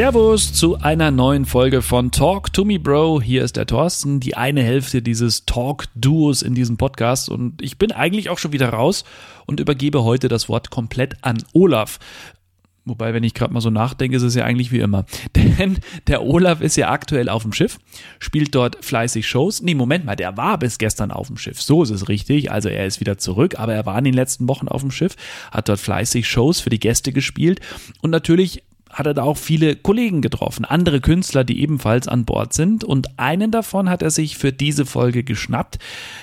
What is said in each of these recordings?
Servus zu einer neuen Folge von Talk to Me Bro. Hier ist der Thorsten, die eine Hälfte dieses Talk-Duos in diesem Podcast. Und ich bin eigentlich auch schon wieder raus und übergebe heute das Wort komplett an Olaf. Wobei, wenn ich gerade mal so nachdenke, ist es ja eigentlich wie immer. Denn der Olaf ist ja aktuell auf dem Schiff, spielt dort fleißig Shows. Nee, Moment mal, der war bis gestern auf dem Schiff. So ist es richtig. Also er ist wieder zurück, aber er war in den letzten Wochen auf dem Schiff, hat dort fleißig Shows für die Gäste gespielt und natürlich hat er da auch viele Kollegen getroffen, andere Künstler, die ebenfalls an Bord sind. Und einen davon hat er sich für diese Folge geschnappt.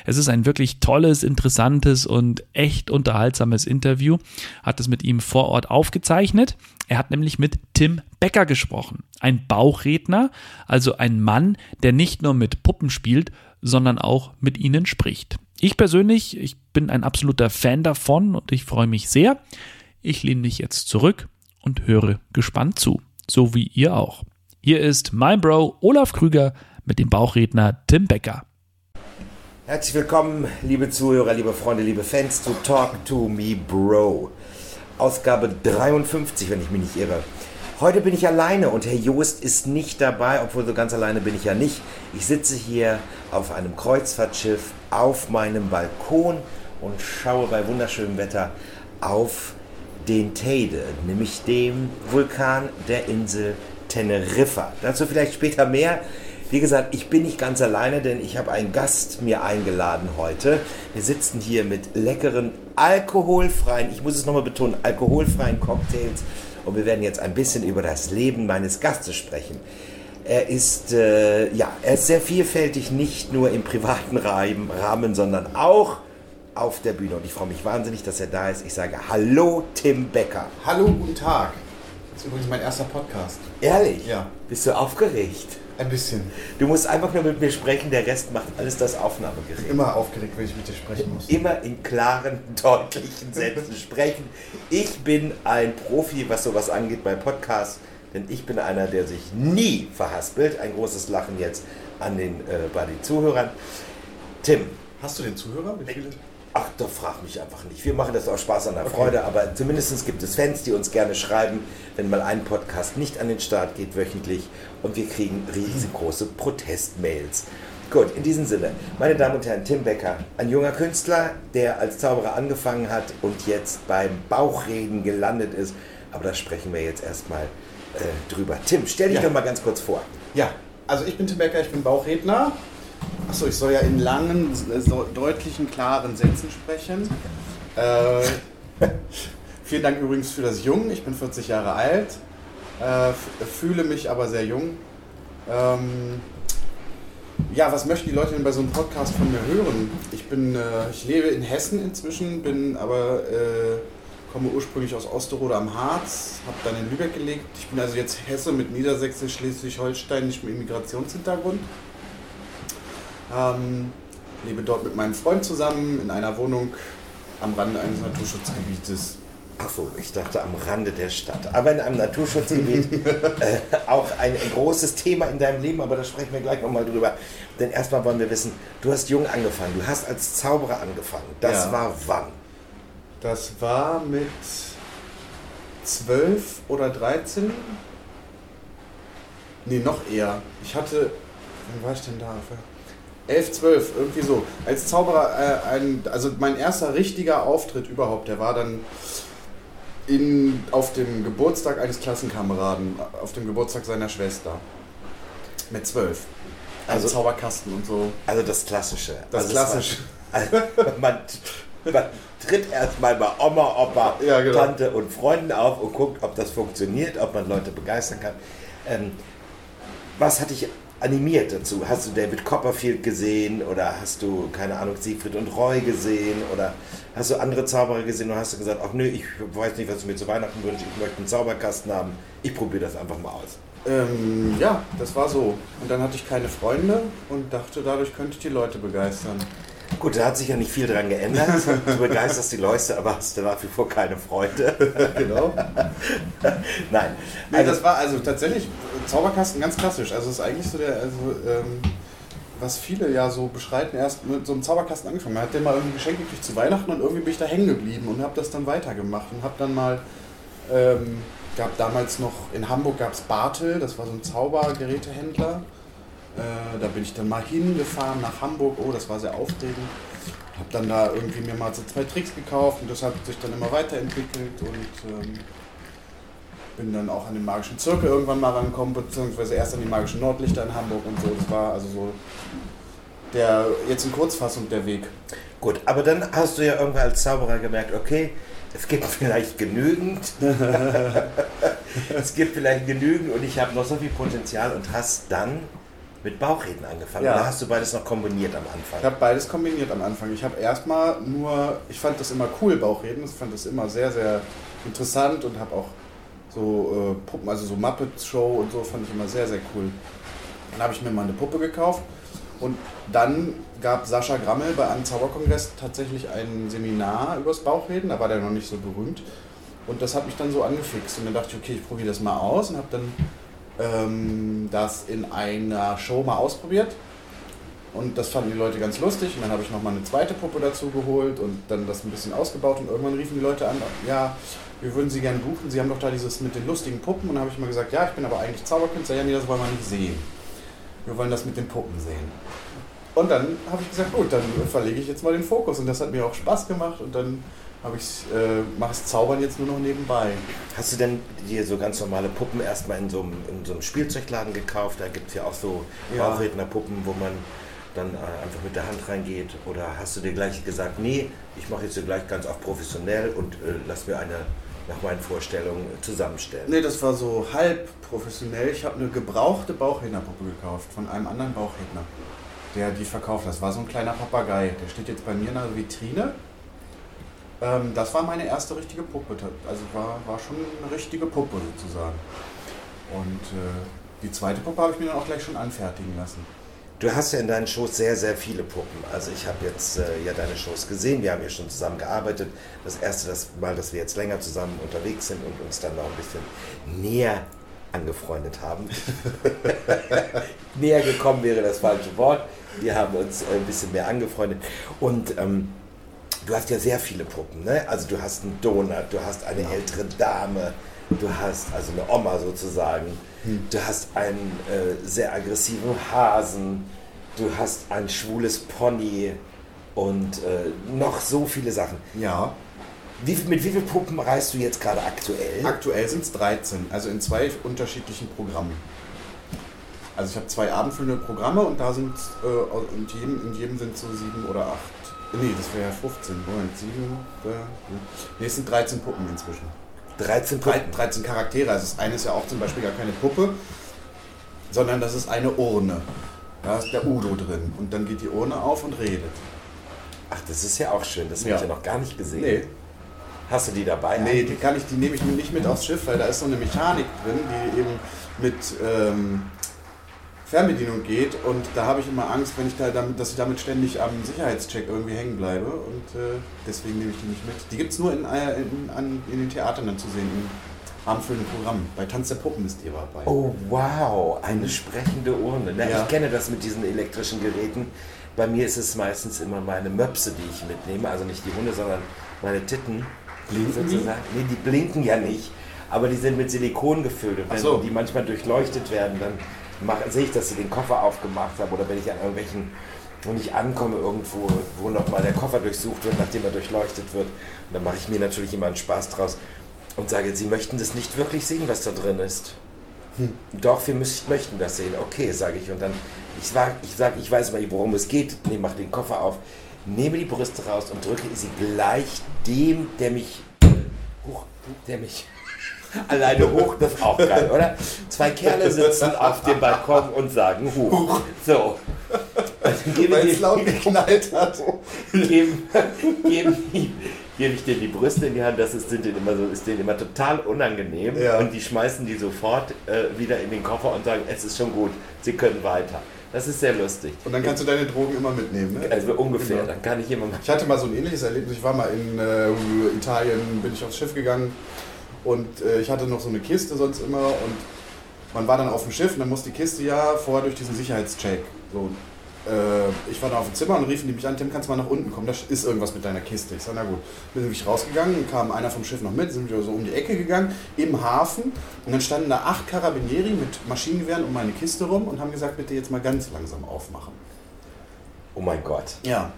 Es ist ein wirklich tolles, interessantes und echt unterhaltsames Interview. Hat es mit ihm vor Ort aufgezeichnet. Er hat nämlich mit Tim Becker gesprochen. Ein Bauchredner, also ein Mann, der nicht nur mit Puppen spielt, sondern auch mit ihnen spricht. Ich persönlich, ich bin ein absoluter Fan davon und ich freue mich sehr. Ich lehne mich jetzt zurück und höre gespannt zu, so wie ihr auch. Hier ist mein Bro Olaf Krüger mit dem Bauchredner Tim Becker. Herzlich willkommen, liebe Zuhörer, liebe Freunde, liebe Fans zu Talk to Me Bro. Ausgabe 53, wenn ich mich nicht irre. Heute bin ich alleine und Herr Joost ist nicht dabei, obwohl so ganz alleine bin ich ja nicht. Ich sitze hier auf einem Kreuzfahrtschiff auf meinem Balkon und schaue bei wunderschönem Wetter auf den Teide, nämlich dem Vulkan der Insel Teneriffa. Dazu vielleicht später mehr. Wie gesagt, ich bin nicht ganz alleine, denn ich habe einen Gast mir eingeladen heute. Wir sitzen hier mit leckeren, alkoholfreien, ich muss es nochmal betonen, alkoholfreien Cocktails und wir werden jetzt ein bisschen über das Leben meines Gastes sprechen. Er ist, äh, ja, er ist sehr vielfältig, nicht nur im privaten Rahmen, sondern auch auf der Bühne. Und ich freue mich wahnsinnig, dass er da ist. Ich sage Hallo, Tim Becker. Hallo, guten Tag. Das ist übrigens mein erster Podcast. Ehrlich? Ja. Bist du aufgeregt? Ein bisschen. Du musst einfach nur mit mir sprechen, der Rest macht alles das Aufnahmegerät. Immer aufgeregt, wenn ich mit dir sprechen muss. Immer in klaren, deutlichen Sätzen sprechen. Ich bin ein Profi, was sowas angeht bei Podcasts, denn ich bin einer, der sich nie verhaspelt. Ein großes Lachen jetzt an den, äh, bei den Zuhörern. Tim. Hast du den Zuhörer? Wie viele? Ach, da frag mich einfach nicht. Wir machen das aus Spaß an der Freude, okay. aber zumindest gibt es Fans, die uns gerne schreiben, wenn mal ein Podcast nicht an den Start geht wöchentlich und wir kriegen riesengroße Protestmails. Gut, in diesem Sinne, meine Damen und Herren, Tim Becker, ein junger Künstler, der als Zauberer angefangen hat und jetzt beim Bauchreden gelandet ist. Aber da sprechen wir jetzt erstmal äh, drüber. Tim, stell dich ja. doch mal ganz kurz vor. Ja, also ich bin Tim Becker, ich bin Bauchredner, Achso, ich soll ja in langen, so deutlichen, klaren Sätzen sprechen. Äh, vielen Dank übrigens für das Jung. Ich bin 40 Jahre alt, äh, fühle mich aber sehr jung. Ähm, ja, was möchten die Leute denn bei so einem Podcast von mir hören? Ich bin, äh, ich lebe in Hessen inzwischen, bin aber äh, komme ursprünglich aus Osterode am Harz, habe dann in Lübeck gelebt. Ich bin also jetzt Hesse mit niedersächsisch, schleswig-holsteinischem Immigrationshintergrund. Ähm, lebe dort mit meinem Freund zusammen in einer Wohnung am Rande eines Naturschutzgebietes. Ach so, ich dachte am Rande der Stadt. Aber in einem Naturschutzgebiet äh, auch ein, ein, großes Thema in deinem Leben, aber da sprechen wir gleich nochmal drüber. Denn erstmal wollen wir wissen, du hast jung angefangen, du hast als Zauberer angefangen. Das ja. war wann? Das war mit 12 oder 13. Nee, noch eher. Ich hatte, wann war ich denn da? 11, 12, irgendwie so. Als Zauberer, äh, ein, also mein erster richtiger Auftritt überhaupt, der war dann in, auf dem Geburtstag eines Klassenkameraden, auf dem Geburtstag seiner Schwester. Mit 12. Also Zauberkasten und so. Also das Klassische. Das also Klassische. Das war, also man, man tritt erstmal bei Oma, Opa, ja, genau. Tante und Freunden auf und guckt, ob das funktioniert, ob man Leute begeistern kann. Ähm, was hatte ich animiert dazu? Hast du David Copperfield gesehen oder hast du, keine Ahnung, Siegfried und Roy gesehen oder hast du andere Zauberer gesehen und hast du gesagt, ach nö, ich weiß nicht, was du mir zu Weihnachten wünschst, ich möchte einen Zauberkasten haben, ich probiere das einfach mal aus. Ähm, ja, das war so. Und dann hatte ich keine Freunde und dachte, dadurch könnte ich die Leute begeistern. Gut, da hat sich ja nicht viel dran geändert. Du begeisterst die Leute, aber hast du nach wie vor keine Freunde. genau. Nein. Nee, also, das war also tatsächlich Zauberkasten ganz klassisch. Also es ist eigentlich so der, also, ähm, was viele ja so beschreiten, erst mit so einem Zauberkasten angefangen. Man hat den mal irgendwie geschenkt gekriegt zu Weihnachten und irgendwie bin ich da hängen geblieben und habe das dann weitergemacht und habe dann mal ähm, gab damals noch, in Hamburg gab es Bartel, das war so ein Zaubergerätehändler. Äh, da bin ich dann mal hingefahren nach Hamburg, oh, das war sehr aufregend. Hab dann da irgendwie mir mal so zwei Tricks gekauft und das hat sich dann immer weiterentwickelt und ähm, bin dann auch an den magischen Zirkel irgendwann mal rangekommen, beziehungsweise erst an die magischen Nordlichter in Hamburg und so. Das war also so der, jetzt in Kurzfassung der Weg. Gut, aber dann hast du ja irgendwann als Zauberer gemerkt, okay, es gibt vielleicht genügend. es gibt vielleicht genügend und ich habe noch so viel Potenzial und hast dann mit Bauchreden angefangen. Ja. Oder hast du beides noch kombiniert am Anfang? Ich habe beides kombiniert am Anfang. Ich habe erstmal nur, ich fand das immer cool, Bauchreden. Ich fand das immer sehr, sehr interessant und habe auch so äh, Puppen, also so Muppet Show und so fand ich immer sehr, sehr cool. Dann habe ich mir mal eine Puppe gekauft und dann gab Sascha Grammel bei einem Zauberkongress tatsächlich ein Seminar übers Bauchreden. Da war der noch nicht so berühmt. Und das hat mich dann so angefixt. Und dann dachte ich, okay, ich probiere das mal aus und habe dann ähm, das in einer Show mal ausprobiert. Und das fanden die Leute ganz lustig. Und dann habe ich nochmal eine zweite Puppe dazu geholt und dann das ein bisschen ausgebaut. Und irgendwann riefen die Leute an, ja, wir würden Sie gerne buchen. Sie haben doch da dieses mit den lustigen Puppen. Und dann habe ich mal gesagt, ja, ich bin aber eigentlich Zauberkünstler. Ja, nee, das wollen wir nicht sehen. Wir wollen das mit den Puppen sehen. Und dann habe ich gesagt, gut, dann verlege ich jetzt mal den Fokus. Und das hat mir auch Spaß gemacht. Und dann äh, mache ich Zaubern jetzt nur noch nebenbei. Hast du denn dir so ganz normale Puppen erstmal in so einem, in so einem Spielzeugladen gekauft? Da gibt es ja auch so Ja. Bauchrednerpuppen, wo man dann äh, einfach mit der Hand reingeht. Oder hast du dir gleich gesagt, nee, ich mache jetzt hier gleich ganz auch professionell und äh, lass mir eine nach meinen Vorstellungen zusammenstellen? Nee, das war so halb professionell. Ich habe eine gebrauchte Bauchrednerpuppe gekauft von einem anderen Bauchredner, der die verkauft. Das war so ein kleiner Papagei. Der steht jetzt bei mir in der Vitrine. Ähm, das war meine erste richtige Puppe. Also war, war schon eine richtige Puppe sozusagen. Und äh, die zweite Puppe habe ich mir dann auch gleich schon anfertigen lassen. Du hast ja in deinen Shows sehr, sehr viele Puppen. Also ich habe jetzt äh, ja deine Shows gesehen, wir haben ja schon zusammen gearbeitet. Das erste das Mal, dass wir jetzt länger zusammen unterwegs sind und uns dann noch ein bisschen näher angefreundet haben. näher gekommen wäre das falsche Wort. Wir haben uns ein bisschen mehr angefreundet. Und ähm, du hast ja sehr viele Puppen. Ne? Also du hast einen Donut, du hast eine ältere Dame, du hast also eine Oma sozusagen. Du hast einen äh, sehr aggressiven Hasen, du hast ein schwules Pony und äh, noch so viele Sachen. Ja. Wie, mit wie vielen Puppen reist du jetzt gerade aktuell? Aktuell sind es 13, also in zwei unterschiedlichen Programmen. Also ich habe zwei abendfüllende Programme und da sind äh, in, jedem, in jedem sind so sieben oder acht. Nee, das wäre ja 15. Moment, sieben. Äh, nee, es sind 13 Puppen inzwischen. 13 Drei- Puppen. 13 Charaktere. Also das eine ist ja auch zum Beispiel gar keine Puppe, sondern das ist eine Urne. Da ist der Udo drin. Und dann geht die Urne auf und redet. Ach, das ist ja auch schön, das habe Ja. ich ja noch gar nicht gesehen. Nee, Hast du die dabei? nee die, kann ich, die nehme ich mir nicht mit aufs Schiff, weil da ist so eine Mechanik drin, die eben mit ähm, Fernbedienung geht. Und da habe ich immer Angst, wenn ich da damit, dass ich damit ständig am Sicherheitscheck irgendwie hängen bleibe. Und äh, deswegen nehme ich die nicht mit. Die gibt es nur in, äh, in, an, in den Theatern dann zu sehen, im abendfüllenden Programm. Bei Tanz der Puppen ist die dabei. Oh, wow, eine sprechende Urne. Na, Ja. Ich kenne das mit diesen elektrischen Geräten. Bei mir ist es meistens immer meine Möpse, die ich mitnehme. Also nicht die Hunde, sondern meine Titten. Blinken die? Nee, die blinken ja nicht. Aber die sind mit Silikon gefüllt. Und wenn so. die manchmal durchleuchtet werden, dann mach, sehe ich, dass sie den Koffer aufgemacht haben. Oder wenn ich an irgendwelchen, wenn ich ankomme irgendwo, wo nochmal der Koffer durchsucht wird, nachdem er durchleuchtet wird. Und dann mache ich mir natürlich immer einen Spaß draus und sage, Sie möchten das nicht wirklich sehen, was da drin ist. Doch, wir müssen, möchten das sehen. Okay, sage ich. Und dann, ich sage, ich, sag, ich weiß mal, worum es geht. Nee, mach den Koffer auf, nehme die Brüste raus und drücke sie gleich dem, der mich, hoch, der mich alleine hoch, das ist auch geil, oder? Zwei Kerle sitzen auf dem Balkon und sagen, hoch. So. Weil ich es laut geknallt hat. geben, geben, die- gebe ich denen die Brüste in die Hand, das ist, sind denen immer so, ist denen immer total unangenehm Ja. und die schmeißen die sofort äh, wieder in den Koffer und sagen, es ist schon gut, sie können weiter. Das ist sehr lustig. Und dann kannst du deine Drogen immer mitnehmen. Ne? Also ungefähr, Genau. dann kann ich immer mal. Ich hatte mal so ein ähnliches Erlebnis. Ich war mal in äh, Italien, bin ich aufs Schiff gegangen und äh, ich hatte noch so eine Kiste sonst immer und man war dann auf dem Schiff und dann muss die Kiste ja vorher durch diesen Sicherheitscheck. So. äh, ich war da auf dem Zimmer und riefen die mich an, Tim, kannst du mal nach unten kommen, da ist irgendwas mit deiner Kiste. Ich sage, na gut. Bin nämlich rausgegangen, kam einer vom Schiff noch mit, sind wir so um die Ecke gegangen, im Hafen. Und dann standen da acht Karabinieri mit Maschinengewehren um meine Kiste rum und haben gesagt, bitte jetzt mal ganz langsam aufmachen. Oh mein Gott. Ja.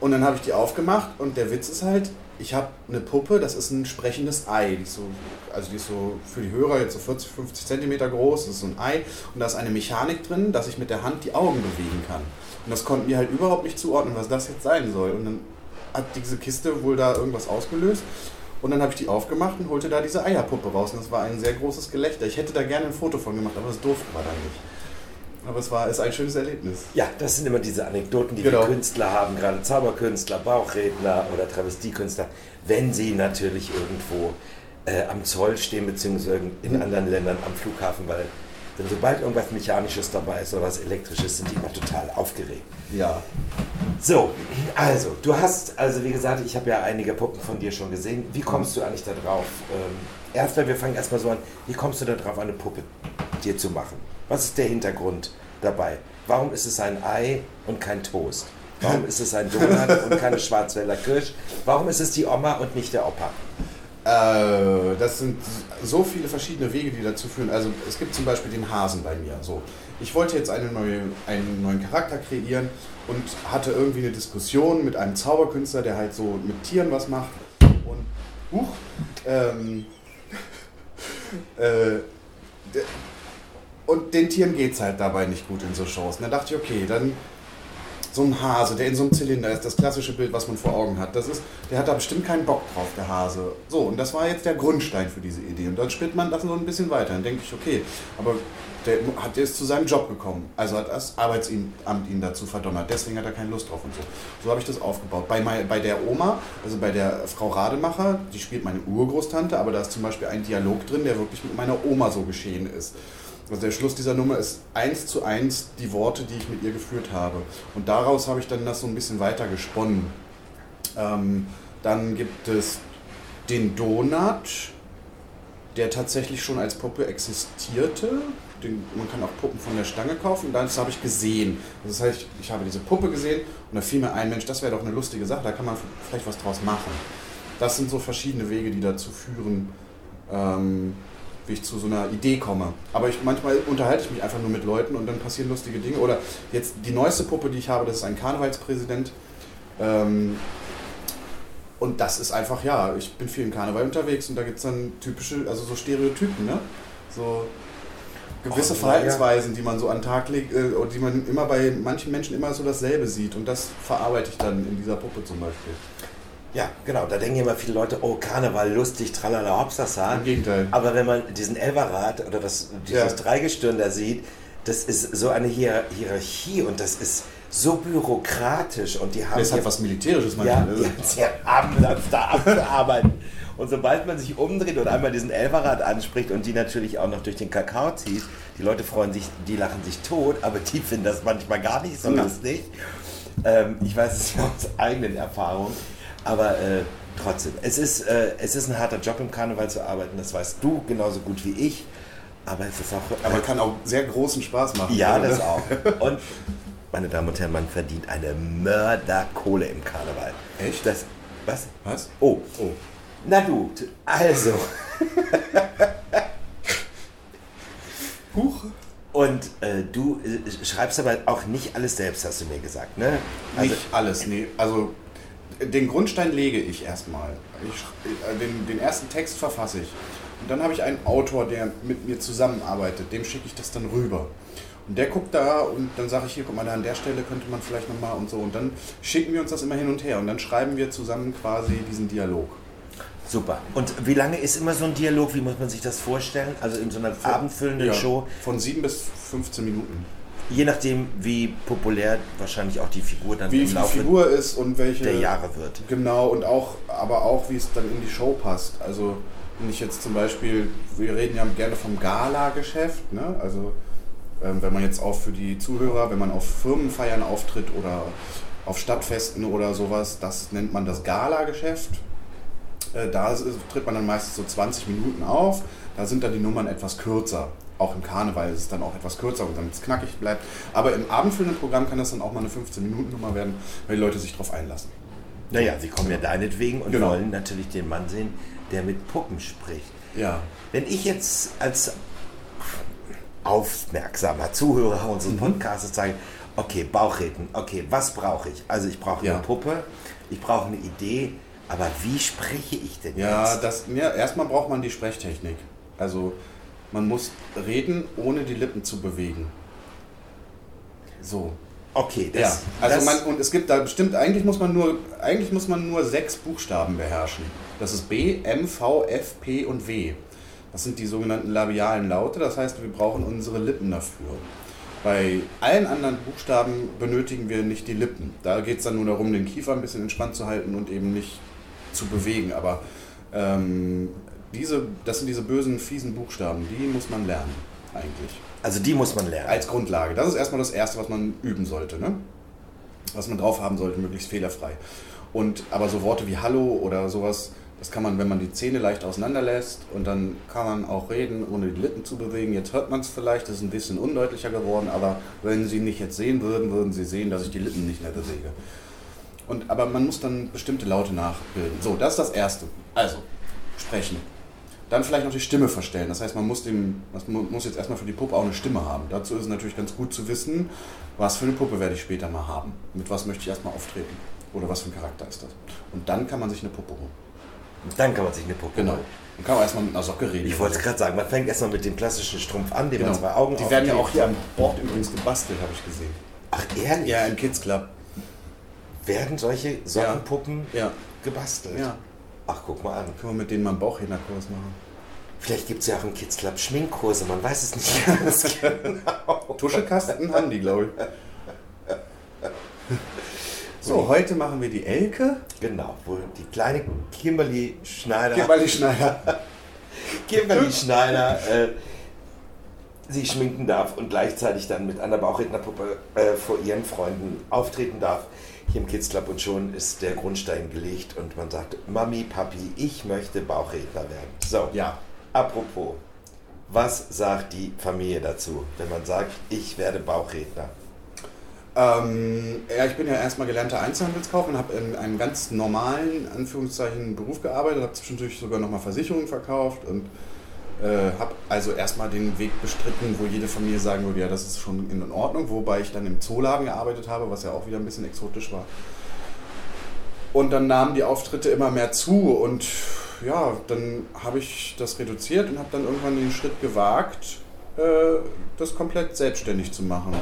Und dann habe ich die aufgemacht und der Witz ist halt, ich habe eine Puppe, das ist ein sprechendes Ei. Die ist so, also die ist so für die Hörer jetzt so 40, 50 Zentimeter groß. Das ist so ein Ei und da ist eine Mechanik drin, dass ich mit der Hand die Augen bewegen kann. Und das konnten die halt überhaupt nicht zuordnen, was das jetzt sein soll. Und dann hat diese Kiste wohl da irgendwas ausgelöst. Und dann habe ich die aufgemacht und holte da diese Eierpuppe raus. Und das war ein sehr großes Gelächter. Ich hätte da gerne ein Foto von gemacht, aber das durften wir dann nicht. Aber es war ist ein schönes Erlebnis. Ja, das sind immer diese Anekdoten, die Genau. wir Künstler haben, gerade Zauberkünstler, Bauchredner oder Travestiekünstler, wenn sie natürlich irgendwo äh, am Zoll stehen, beziehungsweise in anderen Ländern am Flughafen, weil denn sobald irgendwas Mechanisches dabei ist oder was Elektrisches, sind die immer total aufgeregt. Ja. So, also, du hast, also wie gesagt, ich habe ja einige Puppen von dir schon gesehen. Wie kommst du eigentlich da drauf? Ähm, erstmal, wir fangen erstmal so an, wie kommst du da drauf, eine Puppe dir zu machen? Was ist der Hintergrund dabei? Warum ist es ein Ei und kein Toast? Warum ist es ein Donut und keine Schwarzwälder Kirsch? Warum ist es die Oma und nicht der Opa? Äh, das sind so viele verschiedene Wege, die dazu führen. Also es gibt zum Beispiel den Hasen bei mir. So, ich wollte jetzt eine neue, einen neuen Charakter kreieren und hatte irgendwie eine Diskussion mit einem Zauberkünstler, der halt so mit Tieren was macht. Und huch, ähm, äh, und den Tieren geht es halt dabei nicht gut in so Shows. Und dann dachte ich, okay, dann so ein Hase, der in so einem Zylinder ist, das klassische Bild, was man vor Augen hat. Das ist, der hat da bestimmt keinen Bock drauf, der Hase. So, und das war jetzt der Grundstein für diese Idee. Und dann spinnt man das so ein bisschen weiter. Dann denke ich, okay, aber der, hat, ist zu seinem Job gekommen. Also hat das Arbeitsamt ihn dazu verdonnert. Deswegen hat er keine Lust drauf und so. So habe ich das aufgebaut. Bei, mein, bei der Oma, also bei der Frau Rademacher, die spielt meine Urgroßtante, aber da ist zum Beispiel ein Dialog drin, der wirklich mit meiner Oma so geschehen ist. Also der Schluss dieser Nummer ist eins zu eins die Worte, die ich mit ihr geführt habe. Und daraus habe ich dann das so ein bisschen weiter gesponnen. Ähm, dann gibt es den Donut, der tatsächlich schon als Puppe existierte. Den, man kann auch Puppen von der Stange kaufen. Das habe ich gesehen. Das heißt, ich, ich habe diese Puppe gesehen und da fiel mir ein, Mensch, das wäre doch eine lustige Sache, da kann man vielleicht was draus machen. Das sind so verschiedene Wege, die dazu führen, ähm, wie ich zu so einer Idee komme. Aber ich, manchmal unterhalte ich mich einfach nur mit Leuten und dann passieren lustige Dinge. Oder jetzt die neueste Puppe, die ich habe, das ist ein Karnevalspräsident. Ähm, und das ist einfach, ja, ich bin viel im Karneval unterwegs und da gibt es dann typische, also so Stereotypen, ne? So gewisse Oh, ja, Verhaltensweisen, die man so an den Tag legt, äh, die man immer bei manchen Menschen immer so dasselbe sieht. Und das verarbeite ich dann in dieser Puppe zum Beispiel. Ja, genau, da denken immer viele Leute, oh, Karneval, lustig, tralala, hopsasa. Im Gegenteil. Aber wenn man diesen Elverrad oder das, dieses Ja. Dreigestirn da sieht, das ist so eine Hier Hierarchie und das ist so bürokratisch und die haben Das hat was Militärisches ja, manchmal. die ne? haben sehr abends da abzuarbeiten. Und sobald man sich umdreht und einmal diesen Elverrad anspricht und die natürlich auch noch durch den Kakao zieht, die Leute freuen sich, die lachen sich tot, aber die finden das manchmal gar nicht so Mhm. lustig. Ähm, ich weiß es ja aus eigenen Erfahrungen, aber äh, trotzdem, es ist, äh, es ist ein harter Job im Karneval zu arbeiten, das weißt du genauso gut wie ich, aber es ist auch... Aber kann auch sehr großen Spaß machen. Ja, oder? das auch. Und, meine Damen und Herren, man verdient eine Mörderkohle im Karneval. Echt? Das, was? Was? Oh, Oh. na du, t- also. Huch. Und äh, du äh, schreibst aber auch nicht alles selbst, hast du mir gesagt, ne? Also, Nicht alles, nee. Also den Grundstein lege ich erstmal. Ich, äh, den, den ersten Text verfasse ich. Und dann habe ich einen Autor, der mit mir zusammenarbeitet. Dem schicke ich das dann rüber. Und der guckt da und dann sage ich hier, guck mal, da an der Stelle könnte man vielleicht nochmal und so. Und dann schicken wir uns das immer hin und her. Und dann schreiben wir zusammen quasi diesen Dialog. super. Und wie lange ist immer so ein Dialog? Wie muss man sich das vorstellen? Also in so einer abendfüllenden Ja, Show, Von 7 bis 15 Minuten. Je nachdem, wie populär wahrscheinlich auch die Figur dann Wie im die Laufe Figur ist und welche. der Jahre wird. Genau, und auch, aber auch, wie es dann in die Show passt. Also, wenn ich jetzt zum Beispiel, wir reden ja gerne vom Gala-Geschäft, ne? Also, ähm, wenn man jetzt auch für die Zuhörer, wenn man auf Firmenfeiern auftritt oder auf Stadtfesten oder sowas, das nennt man das Gala-Geschäft. Äh, da ist, tritt man dann meistens so 20 Minuten auf, da sind dann die Nummern etwas kürzer. Auch im Karneval ist es dann auch etwas kürzer, damit es knackig bleibt. Aber im abendfüllenden Programm kann das dann auch mal eine 15-Minuten-Nummer werden, weil die Leute sich darauf einlassen. Naja, sie kommen ja deinetwegen und Genau. wollen natürlich den Mann sehen, der mit Puppen spricht. Ja. Wenn ich jetzt als aufmerksamer Zuhörer unseres Mhm. Podcasts sage, okay, Bauchrednen, okay, was brauche ich? Also ich brauche Ja. eine Puppe, ich brauche eine Idee, aber wie spreche ich denn Ja, jetzt? das, ja, erstmal braucht man die Sprechtechnik. Also man muss reden, ohne die Lippen zu bewegen. So. Okay, Ja, das, also das, man, und es gibt da bestimmt, eigentlich muss man nur, eigentlich muss man nur sechs Buchstaben beherrschen. Das ist B, M, V, F, P und W. Das sind die sogenannten labialen Laute, das heißt, wir brauchen unsere Lippen dafür. Bei allen anderen Buchstaben benötigen wir nicht die Lippen. Da geht es dann nur darum, den Kiefer ein bisschen entspannt zu halten und eben nicht zu bewegen. Aber ähm, diese, das sind diese bösen, fiesen Buchstaben, die muss man lernen, eigentlich also die muss man lernen. als Grundlage. Das ist erstmal das Erste, was man üben sollte, ne? was man drauf haben sollte, möglichst fehlerfrei. Und aber so Worte wie Hallo oder sowas, das kann man, wenn man die Zähne leicht auseinanderlässt und dann kann man auch reden, ohne die Lippen zu bewegen. Jetzt hört man es vielleicht, das ist ein bisschen undeutlicher geworden, aber wenn Sie mich jetzt sehen würden, würden Sie sehen, dass ich die Lippen nicht mehr bewege. Und, aber man muss dann bestimmte Laute nachbilden. So, das ist das Erste. Also, sprechen. Dann vielleicht noch die Stimme verstellen. Das heißt, man muss, dem, man muss jetzt erstmal für die Puppe auch eine Stimme haben. Dazu ist es natürlich ganz gut zu wissen, was für eine Puppe werde ich später mal haben. Mit was möchte ich erstmal auftreten. Oder was für ein Charakter ist das. Und dann kann man sich eine Puppe holen. Dann kann man sich eine Puppe Genau. Dann kann man erstmal mit einer Socke reden. Ich wollte es gerade sagen, man fängt erstmal mit dem klassischen Strumpf an, dem Genau. man zwei Augen Die werden ja auch hier an Bord übrigens gebastelt, habe ich gesehen. Ach ehrlich? Ja, im Kids Club. Werden solche Sockenpuppen Ja. gebastelt? Ja. Ach, guck mal an. Können wir mit denen mal einen Bauchrednerkurs machen. Vielleicht gibt es ja auch im Kids Club Schminkkurse, man weiß es nicht ganz genau. Tuschekasten haben die, glaube ich. So, heute machen wir die Elke. Genau, wo die kleine Kimberly Schneider, Kimberly Schneider. Kimberly Schneider äh, sich schminken darf und gleichzeitig dann mit einer Bauchrednerpuppe äh, vor ihren Freunden auftreten darf. Hier im Kids Club und schon ist der Grundstein gelegt und man sagt, Mami, Papi, ich möchte Bauchredner werden. So, Ja. apropos, was sagt die Familie dazu, wenn man sagt, ich werde Bauchredner? Ähm, ja, ich bin ja erstmal gelernter Einzelhandelskaufmann, habe in einem ganz normalen, Anführungszeichen, Beruf gearbeitet, habe zwischendurch sogar nochmal Versicherungen verkauft und äh, habe also erstmal den Weg bestritten, wo jede Familie sagen würde, ja, das ist schon in Ordnung, wobei ich dann im Zooladen gearbeitet habe, was ja auch wieder ein bisschen exotisch war. Und dann nahmen die Auftritte immer mehr zu und ja, dann habe ich das reduziert und habe dann irgendwann den Schritt gewagt, äh, das komplett selbstständig zu machen.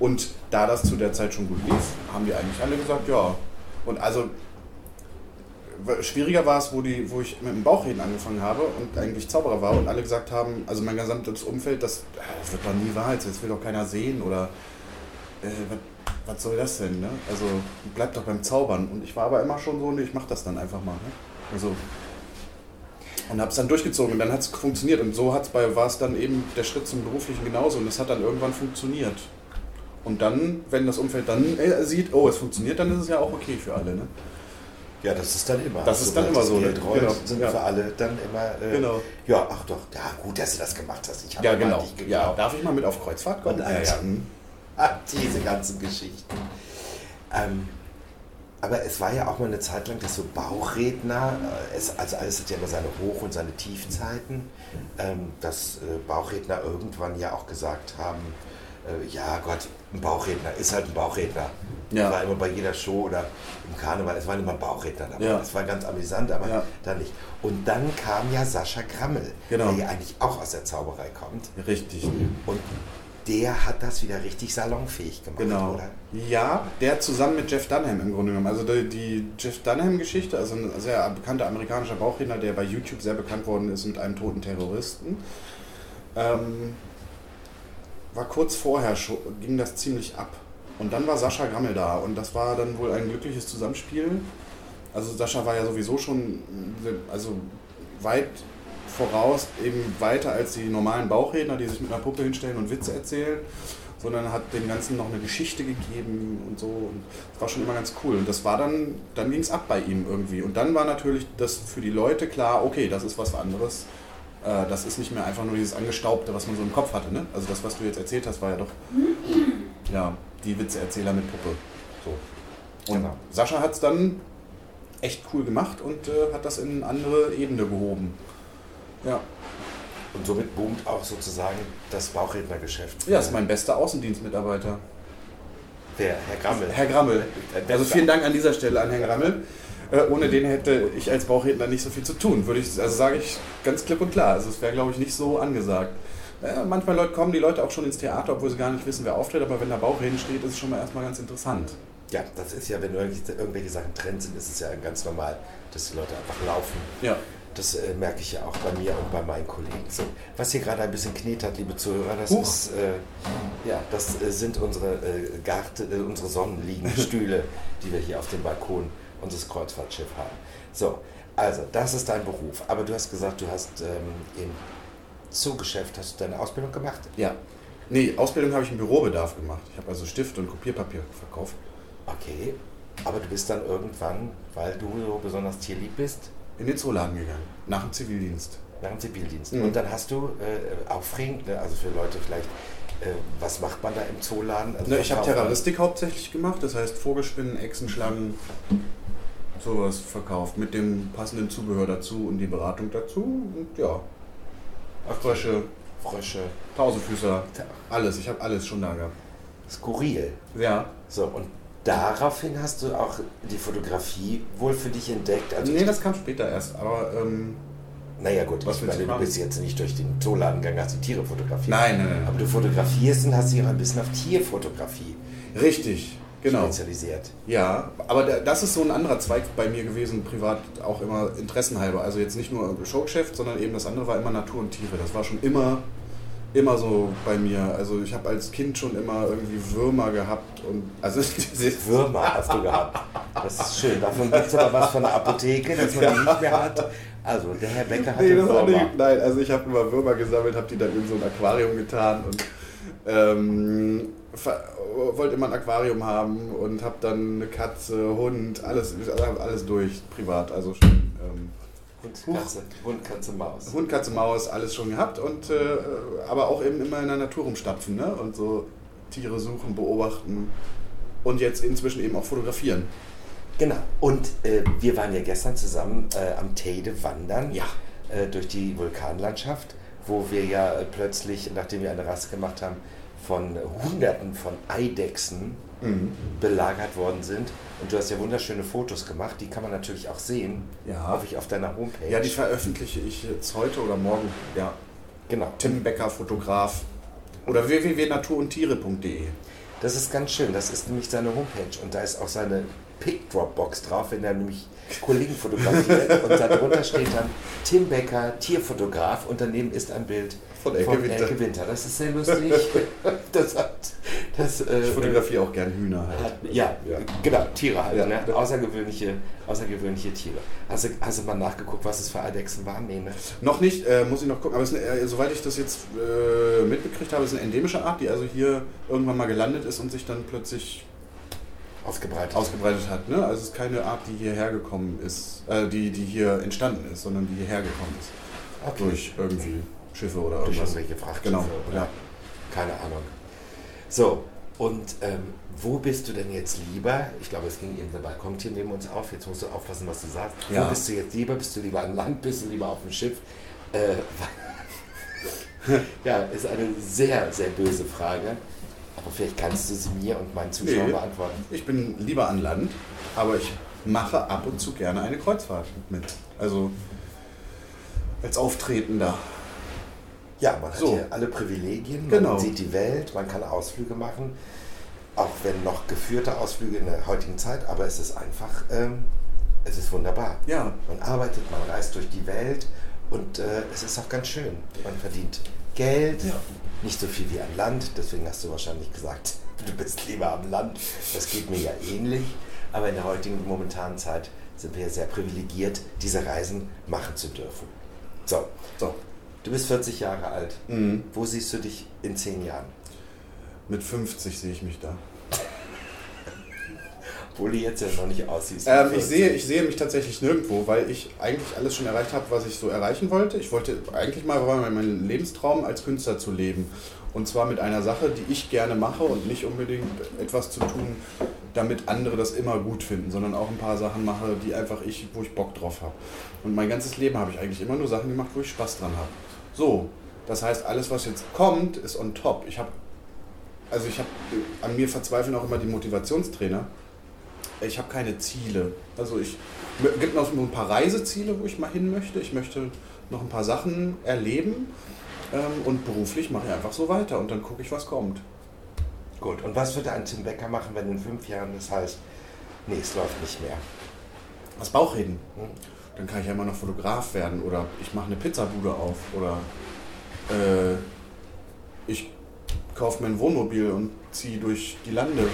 Und da das zu der Zeit schon gut lief, haben die eigentlich alle gesagt, ja. Und also schwieriger war es, wo, die, wo ich mit dem Bauchreden angefangen habe und eigentlich Zauberer war und alle gesagt haben, also mein gesamtes Umfeld, das, äh, das wird doch nie wahr, das will doch keiner sehen oder äh, was, was soll das denn, ne? Also bleib doch beim Zaubern. Und ich war aber immer schon so, nee, ich mach das dann einfach mal. Ne? Also, und habe es dann durchgezogen und dann hat es funktioniert. Und so hat's bei, war es dann eben der Schritt zum Beruflichen genauso und es hat dann irgendwann funktioniert. Und dann, wenn das Umfeld dann äh, sieht, oh, es funktioniert, dann ist es ja auch okay für alle. Ne? Ja, das ist dann immer. Das ist dann immer so, Das Geld ne? rollt, Genau, sind ja. für alle dann immer. Äh, Genau. Ja, ach doch, ja, gut, dass du das gemacht hast. Ich habe Ja, genau. an dich Ja, darf ich mal mit auf Kreuzfahrt kommen? Und ja, ja. Ah, diese ganzen Geschichten. Ähm, aber es war ja auch mal eine Zeit lang, dass so Bauchredner, äh, es, also alles hat ja immer seine Hoch- und seine Tiefzeiten, ähm, dass äh, Bauchredner irgendwann ja auch gesagt haben, äh, ja Gott, ein Bauchredner ist halt ein Bauchredner. Ja. War immer bei jeder Show oder im Karneval, es waren immer Bauchredner dabei. Ja. Das war ganz amüsant, aber Ja. dann nicht. Und dann kam ja Sascha Grammel, Genau. der ja eigentlich auch aus der Zauberei kommt. Richtig. Und der hat das wieder richtig salonfähig gemacht, Genau. oder? Ja, der zusammen mit Jeff Dunham im Grunde genommen. Also die, die Jeff Dunham-Geschichte, also ein sehr bekannter amerikanischer Bauchredner, der bei YouTube sehr bekannt worden ist mit einem toten Terroristen. Ähm, war kurz vorher ging das ziemlich ab. Und dann war Sascha Grammel da und das war dann wohl ein glückliches Zusammenspiel. Also Sascha war ja sowieso schon also weit voraus, eben weiter als die normalen Bauchredner, die sich mit einer Puppe hinstellen und Witze erzählen, sondern hat dem Ganzen noch eine Geschichte gegeben und so. Und das war schon immer ganz cool. Und das war dann, dann ging es ab bei ihm irgendwie. Und dann war natürlich das für die Leute klar, okay, das ist was anderes Äh, das ist nicht mehr einfach nur dieses Angestaubte, was man so im Kopf hatte. Ne? Also das, was du jetzt erzählt hast, war ja doch ja, die Witzeerzähler mit Puppe. So. Und Genau. Sascha hat es dann echt cool gemacht und äh, hat das in eine andere Ebene gehoben. Ja. Und somit boomt auch sozusagen das Bauchrednergeschäft. ja, ist mein bester Außendienstmitarbeiter. Der Herr Grammel. Herr Grammel. Der Also vielen Dank an dieser Stelle an Herrn Grammel. Äh, ohne den hätte ich als Bauchredner nicht so viel zu tun, würde ich, also sage ich ganz klipp und klar. Also es wäre, glaube ich, nicht so angesagt. Äh, manchmal Leute, kommen die Leute auch schon ins Theater, obwohl sie gar nicht wissen, wer auftritt, aber wenn da Bauchreden steht, ist es schon mal erstmal ganz interessant. Ja, das ist ja, wenn irgendwelche, Sachen Trend sind, ist es ja ganz normal, dass die Leute einfach laufen. Ja. Das äh, merke ich ja auch bei mir und bei meinen Kollegen. So, was hier gerade ein bisschen knetert, liebe Zuhörer, das Huch. ist äh, ja, das äh, sind unsere äh, Garte, äh, unsere Sonnenliegenstühle, die wir hier auf dem Balkon unseres Kreuzfahrtschiffs haben. So, also das ist dein Beruf. Aber du hast gesagt, du hast ähm, im Zoogeschäft hast du deine Ausbildung gemacht. Ja. Nee, Ausbildung habe ich im Bürobedarf gemacht. Ich habe also Stift und Kopierpapier verkauft. Okay. Aber du bist dann irgendwann, weil du so besonders tierlieb bist, In den Zooladen gegangen. Nach dem Zivildienst. nach dem Zivildienst. Mhm. Und dann hast du äh, aufregend, ne, also für Leute vielleicht, äh, was macht man da im Zooladen? Also Ne, ich habe Terroristik hauptsächlich gemacht, das heißt Vogelspinnen, Echsenschlangen, sowas verkauft mit dem passenden Zubehör dazu und die Beratung dazu und ja, Frösche, Frösche. Tausendfüßer, alles, ich habe alles schon da gehabt. Skurril. Ja, So, und daraufhin hast du auch die Fotografie wohl für dich entdeckt. Also, nee, das kam später erst, aber ähm, naja, gut, Was ich meine, du bist jetzt nicht durch den Zooladen gegangen, hast die Tiere fotografiert. nein, nein, nein, Aber du fotografierst und hast dich auch ein bisschen auf Tierfotografie richtig, genau. spezialisiert. Ja, aber da- das ist so ein anderer Zweig bei mir gewesen, privat auch immer interessenhalber. Also jetzt nicht nur Showgeschäft, sondern eben das andere war immer Natur und Tiere. Das war schon immer, immer so bei mir. Also ich habe als Kind schon immer irgendwie Würmer gehabt und also Würmer hast du gehabt. Das ist schön. Davon gibt es aber was von der Apotheke, dass man die nicht mehr hat. Also, der Herr Becker hatte Nee, Würmer. nicht, nein, also ich habe immer Würmer gesammelt, habe die dann in so ein Aquarium getan und ähm, wollte immer ein Aquarium haben und habe dann eine Katze, Hund, alles, alles durch, privat. Also schon, ähm, Hund, Katze, Hund, Katze, Maus. Hund, Katze, Maus, alles schon gehabt und äh, aber auch eben immer in der Natur rumstapfen ne? und so Tiere suchen, beobachten und jetzt inzwischen eben auch fotografieren. Genau. Und äh, wir waren ja gestern zusammen äh, am Teide wandern. Ja. Äh, durch die Vulkanlandschaft, wo wir ja äh, plötzlich, nachdem wir eine Rast gemacht haben, von Hunderten von Eidechsen belagert worden sind. Und du hast ja wunderschöne Fotos gemacht, die kann man natürlich auch sehen. Ja. Hoffe ich auf deiner Homepage. Ja, die veröffentliche ich jetzt heute oder morgen. Ja, genau. Tim Becker, Fotograf oder www.naturundtiere.de. Das ist ganz schön. Das ist nämlich seine Homepage und da ist auch seine Pick-Drop-Box drauf, wenn er nämlich Kollegen fotografiert und darunter steht dann Tim Becker, Tierfotograf und daneben ist ein Bild Von Elke Winter. Elke Winter. Das ist sehr lustig. Das hat, das, äh, Ich fotografiere auch gern Hühner halt. hat, ja, genau, Tiere halt, Ja. ne? außergewöhnliche, außergewöhnliche Tiere. Hast du, hast du mal nachgeguckt, was es für Eidechsen waren? Nee, ne? Noch nicht, äh, muss ich noch gucken, aber es ist eine, äh, soweit ich das jetzt äh, mitbekriegt habe, ist eine endemische Art, die also hier irgendwann mal gelandet ist und sich dann plötzlich Ausgebreitet. ausgebreitet hat. Ne? Also es ist keine Art, die hierher gekommen ist, äh, die, die hier entstanden ist, sondern die hierher gekommen ist. okay. Durch irgendwie Schiffe oder Durch irgendwas. irgendwelche Frachtschiffe Genau, oder ja. keine Ahnung. So, und ähm, wo bist du denn jetzt lieber? Ich glaube, es ging eben der Balkontier neben uns auf. Jetzt musst du aufpassen, was du sagst. Ja. Wo bist du jetzt lieber? Bist du lieber an Land? Bist du lieber auf dem Schiff? Äh, ja, ist eine sehr, sehr böse Frage. Aber vielleicht kannst du sie mir und meinen Zuschauern Nee. beantworten. Ich bin lieber an Land, aber ich mache ab und zu gerne eine Kreuzfahrt mit. Also als Auftretender. Ja, man hat So. hier alle Privilegien, Genau. man sieht die Welt, man kann Ausflüge machen, auch wenn noch geführte Ausflüge in der heutigen Zeit, aber es ist einfach, ähm, es ist wunderbar. Ja, Man arbeitet, man reist durch die Welt und äh, es ist auch ganz schön. Man verdient Geld, Ja. Nicht so viel wie an Land, deswegen hast du wahrscheinlich gesagt, du bist lieber am Land. Das geht mir ja ähnlich, aber in der heutigen momentanen Zeit sind wir sehr privilegiert, diese Reisen machen zu dürfen. So, so. du bist 40 Jahre alt. Mhm. Wo siehst du dich in 10 Jahren? Mit 50 sehe ich mich da. Obwohl du jetzt ja noch nicht aussiehst. Ähm, ich, 14. sehe, ich sehe mich tatsächlich nirgendwo, weil ich eigentlich alles schon erreicht habe, was ich so erreichen wollte. Ich wollte eigentlich mal war mein Lebenstraum als Künstler zu leben. Und zwar mit einer Sache, die ich gerne mache und nicht unbedingt etwas zu tun, damit andere das immer gut finden, sondern auch ein paar Sachen mache, die einfach ich, wo ich Bock drauf habe. Und mein ganzes Leben habe ich eigentlich immer nur Sachen gemacht, wo ich Spaß dran habe. So, das heißt, alles, was jetzt kommt, ist on top. Ich habe, also ich habe, an mir verzweifeln auch immer die Motivationstrainer. Ich habe keine Ziele. Also ich gibt noch ein paar Reiseziele, wo ich mal hin möchte. Ich möchte noch ein paar Sachen erleben ähm, und beruflich mache ich einfach so weiter und dann gucke ich, was kommt. Gut, und was würde ein Tim Becker machen, wenn in fünf Jahren das heißt, nee, es läuft nicht mehr? Was Bauchreden. Hm? Dann kann ich ja immer noch Fotograf werden oder ich mache eine Pizzabude auf oder äh, ich kaufe mir ein Wohnmobil und ziehe durch die Lande.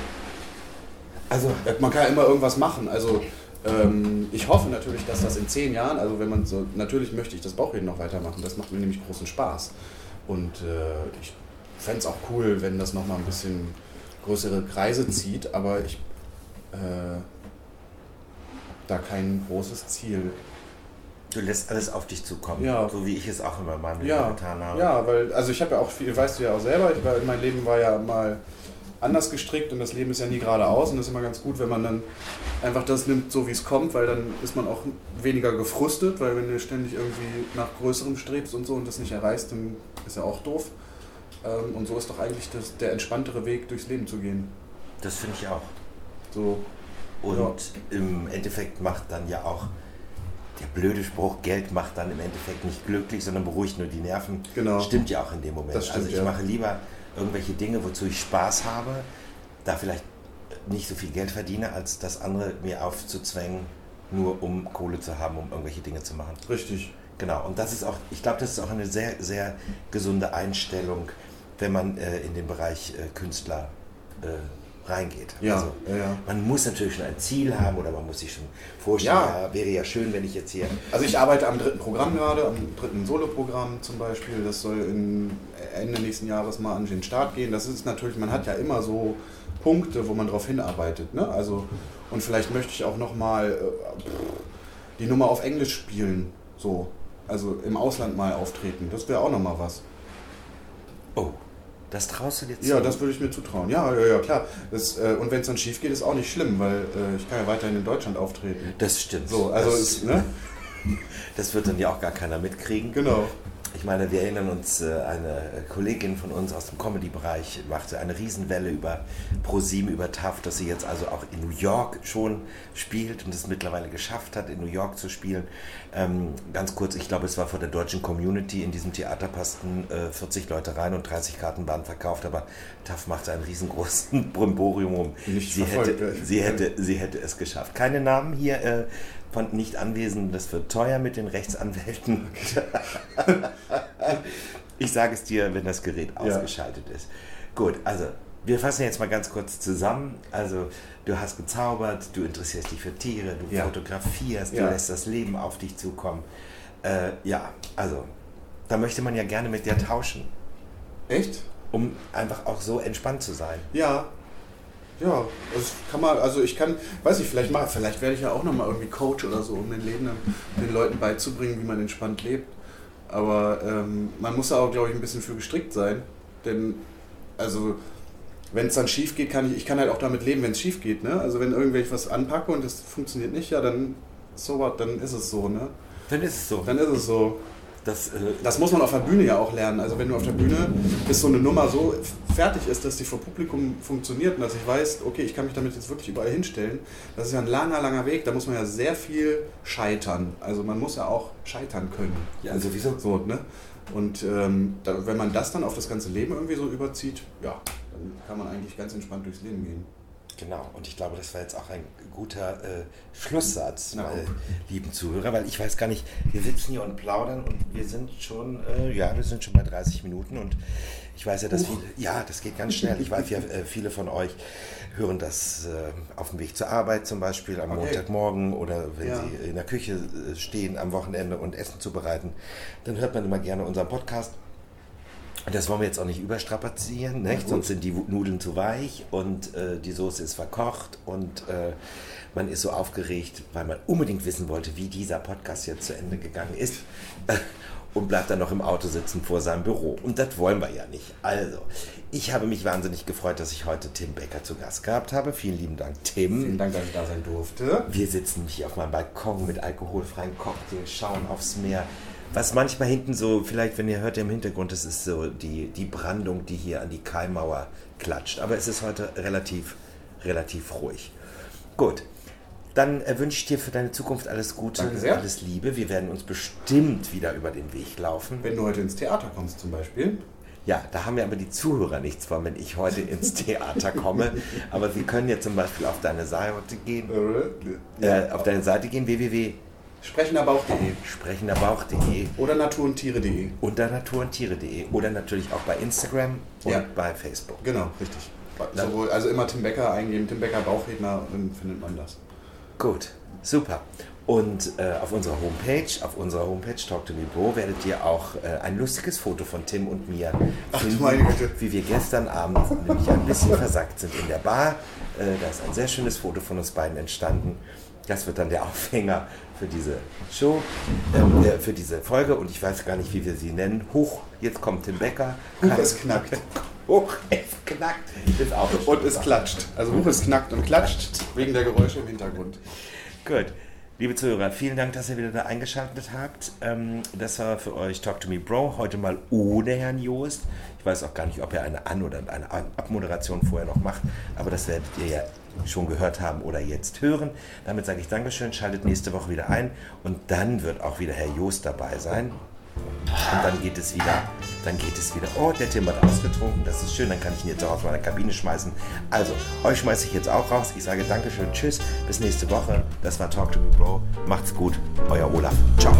Also, Man kann ja immer irgendwas machen. Also ähm, ich hoffe natürlich, dass das in zehn Jahren, also wenn man so, natürlich möchte ich das Bauchreden noch weitermachen. Das macht mir nämlich großen Spaß. Und äh, ich fände es auch cool, wenn das nochmal ein bisschen größere Kreise zieht, aber ich äh, da kein großes Ziel. du lässt alles auf dich zukommen, Ja. so wie ich es auch immer in meinem Leben Ja, getan habe. ja, weil, also ich habe ja auch viel, weißt du ja auch selber, ich war, mein Leben war ja mal anders gestrickt und das Leben ist ja nie geradeaus und das ist immer ganz gut, wenn man dann einfach das nimmt, so wie es kommt, weil dann ist man auch weniger gefrustet, weil wenn du ständig irgendwie nach Größerem strebst und so und das nicht erreichst, dann ist ja auch doof. Ähm, Und so ist doch eigentlich das, der entspanntere Weg, durchs Leben zu gehen. Das finde ich auch. So, Und Ja. im Endeffekt macht dann ja auch der blöde Spruch, Geld macht dann im Endeffekt nicht glücklich, sondern beruhigt nur die Nerven. Genau. Stimmt ja auch in dem Moment. Das stimmt, also ich ja. mache lieber irgendwelche Dinge, wozu ich Spaß habe, da vielleicht nicht so viel Geld verdiene, als das andere mir aufzuzwängen, nur um Kohle zu haben, um irgendwelche Dinge zu machen. richtig. Genau, und das ist auch, ich glaube, das ist auch eine sehr, sehr gesunde Einstellung, wenn man äh, in den Bereich äh, Künstler äh, reingeht. Ja, Also, ja, man muss natürlich schon ein Ziel haben oder man muss sich schon vorstellen, Ja. ja. wäre ja schön, wenn ich jetzt hier. Also ich arbeite am dritten Programm gerade, am dritten Soloprogramm zum Beispiel. Das soll in Ende nächsten Jahres mal an den Start gehen. Das ist natürlich, man hat ja immer so Punkte, wo man drauf hinarbeitet. Ne? Also, und vielleicht möchte ich auch nochmal äh, die Nummer auf Englisch spielen. So. Also im Ausland mal auftreten. Das wäre auch nochmal was. Oh, das traust du dir zu? Ja, das würde ich mir zutrauen. Ja, ja, ja, klar. Das, äh, und wenn es dann schief geht, ist auch nicht schlimm, weil äh, ich kann ja weiterhin in Deutschland auftreten. das stimmt. So, also das, ist, ne? das wird dann ja auch gar keiner mitkriegen. Genau. Ich meine, wir erinnern uns, äh, eine Kollegin von uns aus dem Comedy-Bereich machte eine Riesenwelle über ProSieben, über TAF, dass sie jetzt also auch in New York schon spielt und es mittlerweile geschafft hat, in New York zu spielen. Ähm, ganz kurz, ich glaube, es war vor der deutschen Community. In diesem Theater passten äh, 40 Leute rein und 30 Karten waren verkauft, aber TAF machte einen riesengroßen Brimborium um. Nicht Sie verfolgt, hätte, ja. sie, hätte, sie hätte es geschafft. Keine Namen hier äh, von nicht Anwesenden, das wird teuer mit den Rechtsanwälten. Ich sage es dir, wenn das Gerät Ja. ausgeschaltet ist. Gut, also wir fassen jetzt mal ganz kurz zusammen. Also du hast gezaubert, du interessierst dich für Tiere, du Ja. fotografierst, Ja. du lässt das Leben auf dich zukommen. Äh, ja, also da möchte man ja gerne mit dir tauschen, Echt? um einfach auch so entspannt zu sein. Ja. Ja, das kann man, also ich kann, weiß ich, vielleicht mal, vielleicht werde ich ja auch nochmal irgendwie Coach oder so, um den Leben dann, den Leuten beizubringen, wie man entspannt lebt. Aber ähm, man muss da auch, glaube ich, ein bisschen für gestrickt sein. Denn, also, wenn es dann schief geht, kann ich, ich kann halt auch damit leben, wenn es schief geht, ne? Also wenn irgendwelche was anpacke und das funktioniert nicht, ja, dann so what, dann ist es so, ne? Dann ist es so. Dann ist es so. Das, äh, Das muss man auf der Bühne ja auch lernen. Also wenn du auf der Bühne bis so eine Nummer so fertig ist, dass die vor Publikum funktioniert und dass ich weiß, okay, ich kann mich damit jetzt wirklich überall hinstellen, das ist ja ein langer, langer Weg. Da muss man ja sehr viel scheitern. Also man muss ja auch scheitern können. Ja, sowieso. So, ne? Und ähm, da, wenn man das dann auf das ganze Leben irgendwie so überzieht, ja, dann kann man eigentlich ganz entspannt durchs Leben gehen. Genau, und ich glaube, das war jetzt auch ein guter äh, Schlusssatz, Na, meine lieben Zuhörer, weil ich weiß gar nicht, wir sitzen hier und plaudern und wir sind schon, äh, ja, wir sind schon bei 30 Minuten und ich weiß ja, dass viele, ja, das geht ganz schnell. Ich weiß ja, äh, viele von euch hören das äh, auf dem Weg zur Arbeit zum Beispiel am Okay. Montagmorgen oder wenn Ja. sie in der Küche äh, stehen am Wochenende und Essen zubereiten, dann hört man immer gerne unseren Podcast. Das wollen wir jetzt auch nicht überstrapazieren, nicht? sonst sind die Nudeln zu weich und äh, die Soße ist verkocht und äh, man ist so aufgeregt, weil man unbedingt wissen wollte, wie dieser Podcast jetzt zu Ende gegangen ist und bleibt dann noch im Auto sitzen vor seinem Büro. Und das wollen wir ja nicht. Also, ich habe mich wahnsinnig gefreut, dass ich heute Tim Becker zu Gast gehabt habe. Vielen lieben Dank, Tim. Vielen Dank, dass ich da sein durfte. Wir sitzen hier auf meinem Balkon mit alkoholfreien Cocktail, schauen aufs Meer was manchmal hinten so, vielleicht wenn ihr hört im Hintergrund, das ist so die, die Brandung, die hier an die Kaimauer klatscht. Aber es ist heute relativ, relativ ruhig. Gut, dann äh, wünsche ich dir für deine Zukunft alles Gute, alles Liebe. Wir werden uns bestimmt wieder über den Weg laufen. Wenn du heute ins Theater kommst zum Beispiel. Ja, da haben wir aber die Zuhörer nichts von, wenn ich heute ins Theater komme. Aber wir können ja zum Beispiel auf deine Seite gehen. Äh, auf deine Seite gehen, www Sprechenderbauch.de. Sprechenderbauch.de. Oder naturundtiere.de. Oder naturundtiere.de. Oder natürlich auch bei Instagram und ja. bei Facebook. Genau, richtig. Sowohl, also immer Tim Becker eingeben, Tim Becker Bauchredner, dann findet man das. Gut, super. Und äh, auf unserer Homepage, auf unserer Homepage Talk to Me Bro, werdet ihr auch äh, ein lustiges Foto von Tim und mir Ach, finden, meine Güte. wie wir gestern Abend nämlich ein bisschen versackt sind in der Bar. Äh, da ist ein sehr schönes Foto von uns beiden entstanden. Das wird dann der Aufhänger für diese Show, ähm, äh, für diese Folge und ich weiß gar nicht, wie wir sie nennen. Hoch, jetzt kommt Tim Becker. Huch, es knackt. Hoch, es knackt. Ist auch und es klatscht. Also Hoch, es knackt und klatscht wegen der Geräusche im Hintergrund. Gut. Liebe Zuhörer, vielen Dank, dass ihr wieder da eingeschaltet habt. Ähm, das war für euch Talk to Me Bro, heute mal ohne Herrn Joost. Ich weiß auch gar nicht, ob er eine An- oder eine Abmoderation vorher noch macht, aber das werdet ihr ja schon gehört haben oder jetzt hören. Damit sage ich Dankeschön, schaltet nächste Woche wieder ein und dann wird auch wieder Herr Joost dabei sein. Und dann geht es wieder, dann geht es wieder. Oh, der Tim hat ausgetrunken, das ist schön, dann kann ich ihn jetzt auch aus meiner Kabine schmeißen. Also, euch schmeiße ich jetzt auch raus. Ich sage Dankeschön, tschüss, bis nächste Woche. Das war Talk to Me Bro. Macht's gut, euer Olaf. Ciao.